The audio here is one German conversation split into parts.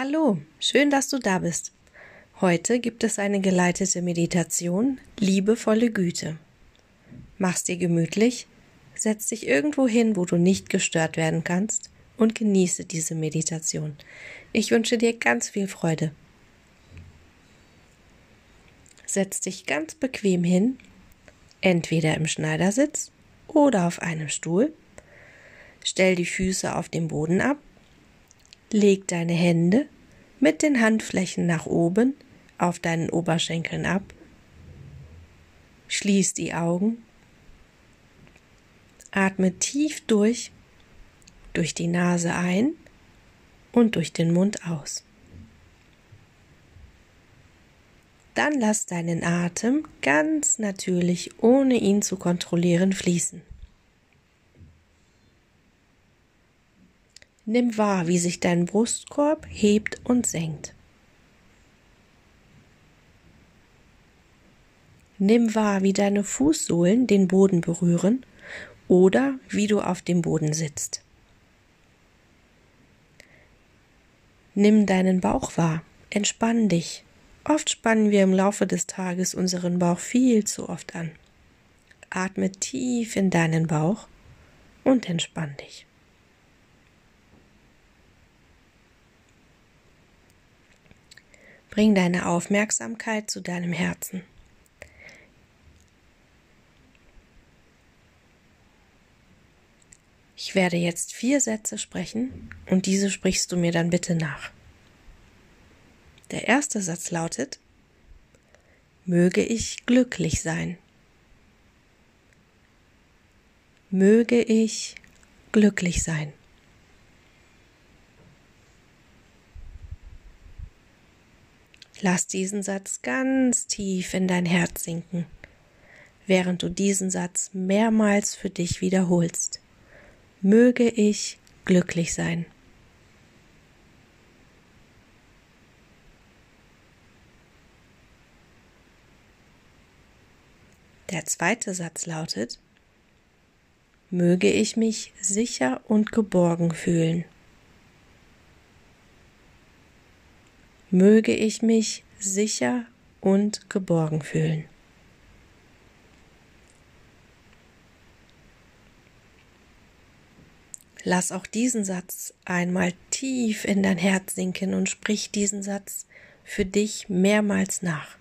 Hallo, schön, dass du da bist. Heute gibt es eine geleitete Meditation, liebevolle Güte. Mach's dir gemütlich, setz dich irgendwo hin, wo du nicht gestört werden kannst und genieße diese Meditation. Ich wünsche dir ganz viel Freude. Setz dich ganz bequem hin, entweder im Schneidersitz oder auf einem Stuhl. Stell die Füße auf dem Boden ab Leg deine Hände mit den Handflächen nach oben auf deinen Oberschenkeln ab. Schließ die Augen. Atme tief durch, durch die Nase ein und durch den Mund aus. Dann lass deinen Atem ganz natürlich, ohne ihn zu kontrollieren, fließen. Nimm wahr, wie sich dein Brustkorb hebt und senkt. Nimm wahr, wie deine Fußsohlen den Boden berühren oder wie du auf dem Boden sitzt. Nimm deinen Bauch wahr, entspann dich. Oft spannen wir im Laufe des Tages unseren Bauch viel zu oft an. Atme tief in deinen Bauch und entspann dich. Bring deine Aufmerksamkeit zu deinem Herzen. Ich werde jetzt vier Sätze sprechen und diese sprichst du mir dann bitte nach. Der erste Satz lautet, Möge ich glücklich sein. Möge ich glücklich sein. Lass diesen Satz ganz tief in dein Herz sinken, während du diesen Satz mehrmals für dich wiederholst. Möge ich glücklich sein. Der zweite Satz lautet, Möge ich mich sicher und geborgen fühlen. Möge ich mich sicher und geborgen fühlen. Lass auch diesen Satz einmal tief in dein Herz sinken und sprich diesen Satz für dich mehrmals nach.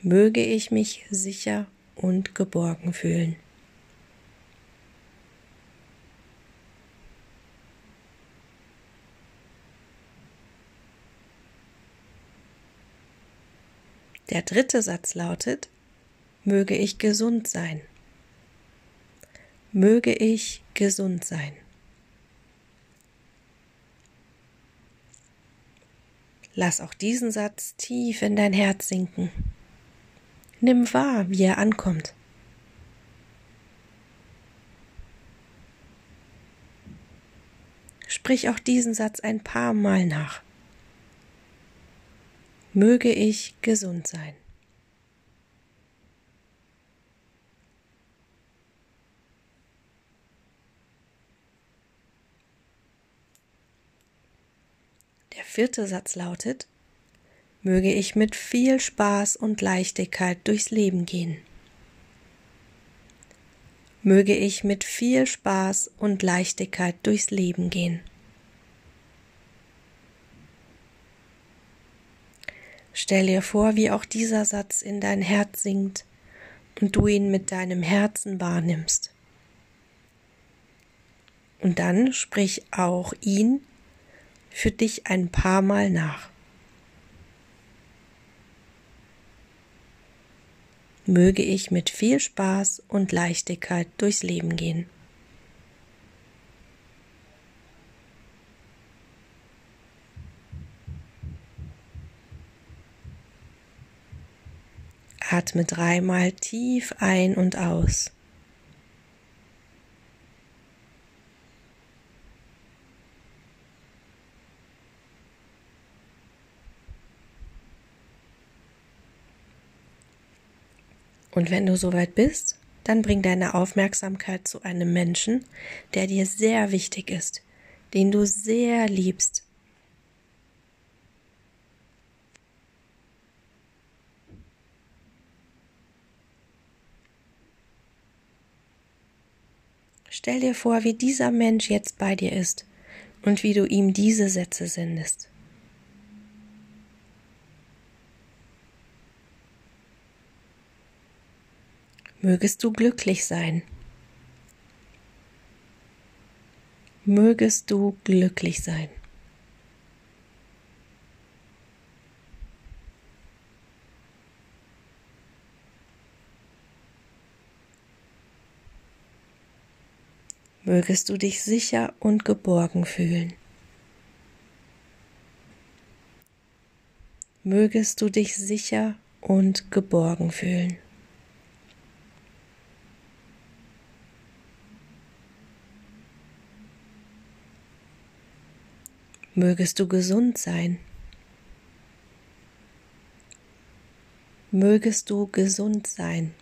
Möge ich mich sicher und geborgen fühlen. Der dritte Satz lautet, möge ich gesund sein. Möge ich gesund sein. Lass auch diesen Satz tief in dein Herz sinken. Nimm wahr, wie er ankommt. Sprich auch diesen Satz ein paar Mal nach möge ich gesund sein. Der vierte Satz lautet, möge ich mit viel Spaß und Leichtigkeit durchs Leben gehen. Möge ich mit viel Spaß und Leichtigkeit durchs Leben gehen. Stell dir vor, wie auch dieser Satz in dein Herz sinkt und du ihn mit deinem Herzen wahrnimmst. Und dann sprich auch ihn für dich ein paar Mal nach. Möge ich mit viel Spaß und Leichtigkeit durchs Leben gehen. Atme dreimal tief ein und aus. Und wenn du soweit bist, dann bring deine Aufmerksamkeit zu einem Menschen, der dir sehr wichtig ist, den du sehr liebst Stell dir vor, wie dieser Mensch jetzt bei dir ist und wie du ihm diese Sätze sendest. Mögest du glücklich sein. Mögest du glücklich sein. Mögest du dich sicher und geborgen fühlen. Mögest du dich sicher und geborgen fühlen. Mögest du gesund sein. Mögest du gesund sein.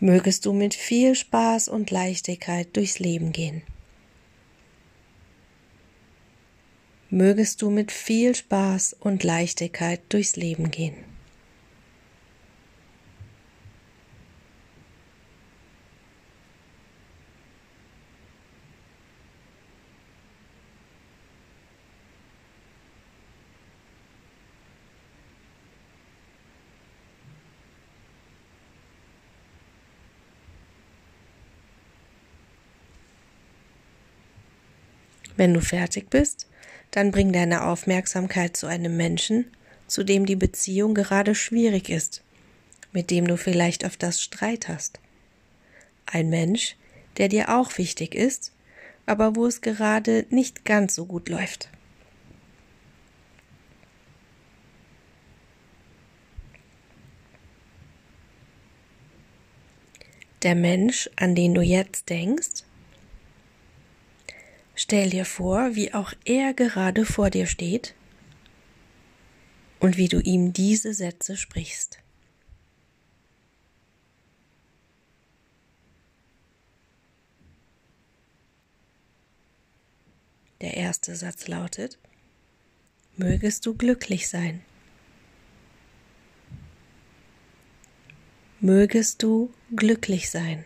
Mögest du mit viel Spaß und Leichtigkeit durchs Leben gehen. Mögest du mit viel Spaß und Leichtigkeit durchs Leben gehen. Wenn du fertig bist, dann bring deine Aufmerksamkeit zu einem Menschen, zu dem die Beziehung gerade schwierig ist, mit dem du vielleicht auf das Streit hast. Ein Mensch, der dir auch wichtig ist, aber wo es gerade nicht ganz so gut läuft. Der Mensch, an den du jetzt denkst, Stell dir vor, wie auch er gerade vor dir steht und wie du ihm diese Sätze sprichst. Der erste Satz lautet, mögest du glücklich sein. Mögest du glücklich sein.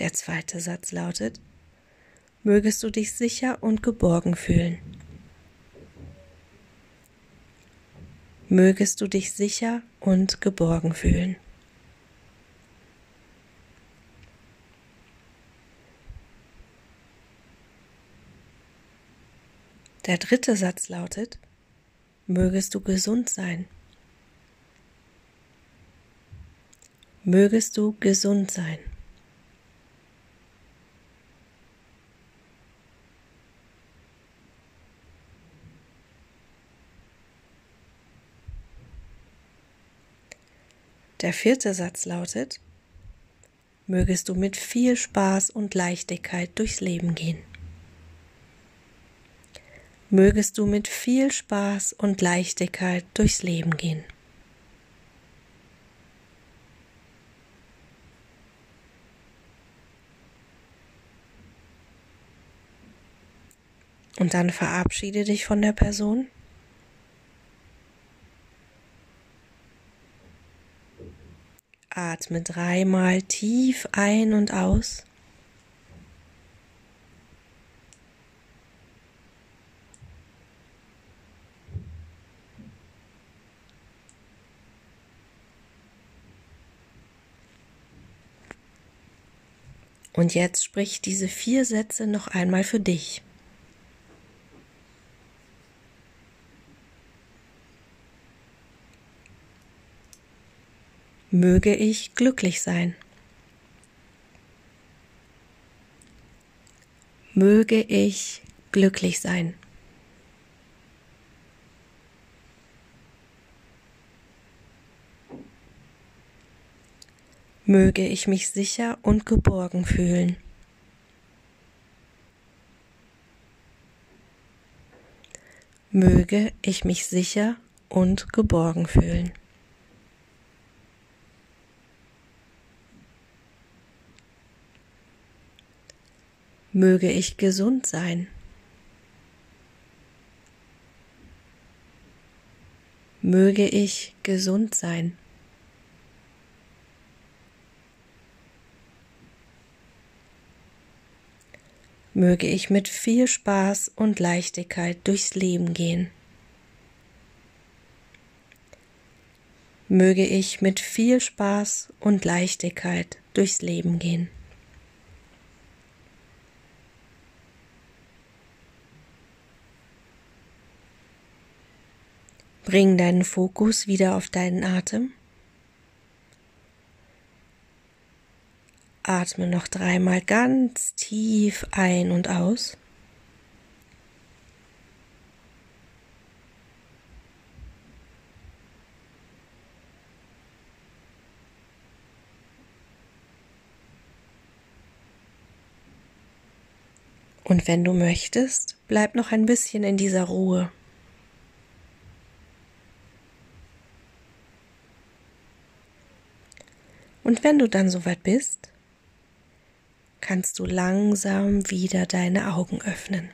Der zweite Satz lautet, mögest du dich sicher und geborgen fühlen. Mögest du dich sicher und geborgen fühlen. Der dritte Satz lautet, mögest du gesund sein. Mögest du gesund sein. Der vierte Satz lautet, mögest du mit viel Spaß und Leichtigkeit durchs Leben gehen. Mögest du mit viel Spaß und Leichtigkeit durchs Leben gehen. Und dann verabschiede dich von der Person Atme dreimal tief ein und aus. Und jetzt sprich diese vier Sätze noch einmal für dich. Möge ich glücklich sein. Möge ich glücklich sein. Möge ich mich sicher und geborgen fühlen. Möge ich mich sicher und geborgen fühlen. Möge ich gesund sein. Möge ich gesund sein. Möge ich mit viel Spaß und Leichtigkeit durchs Leben gehen. Möge ich mit viel Spaß und Leichtigkeit durchs Leben gehen. Bring deinen Fokus wieder auf deinen Atem. Atme noch dreimal ganz tief ein und aus. Und wenn du möchtest, bleib noch ein bisschen in dieser Ruhe. Und wenn du dann soweit bist, kannst du langsam wieder deine Augen öffnen.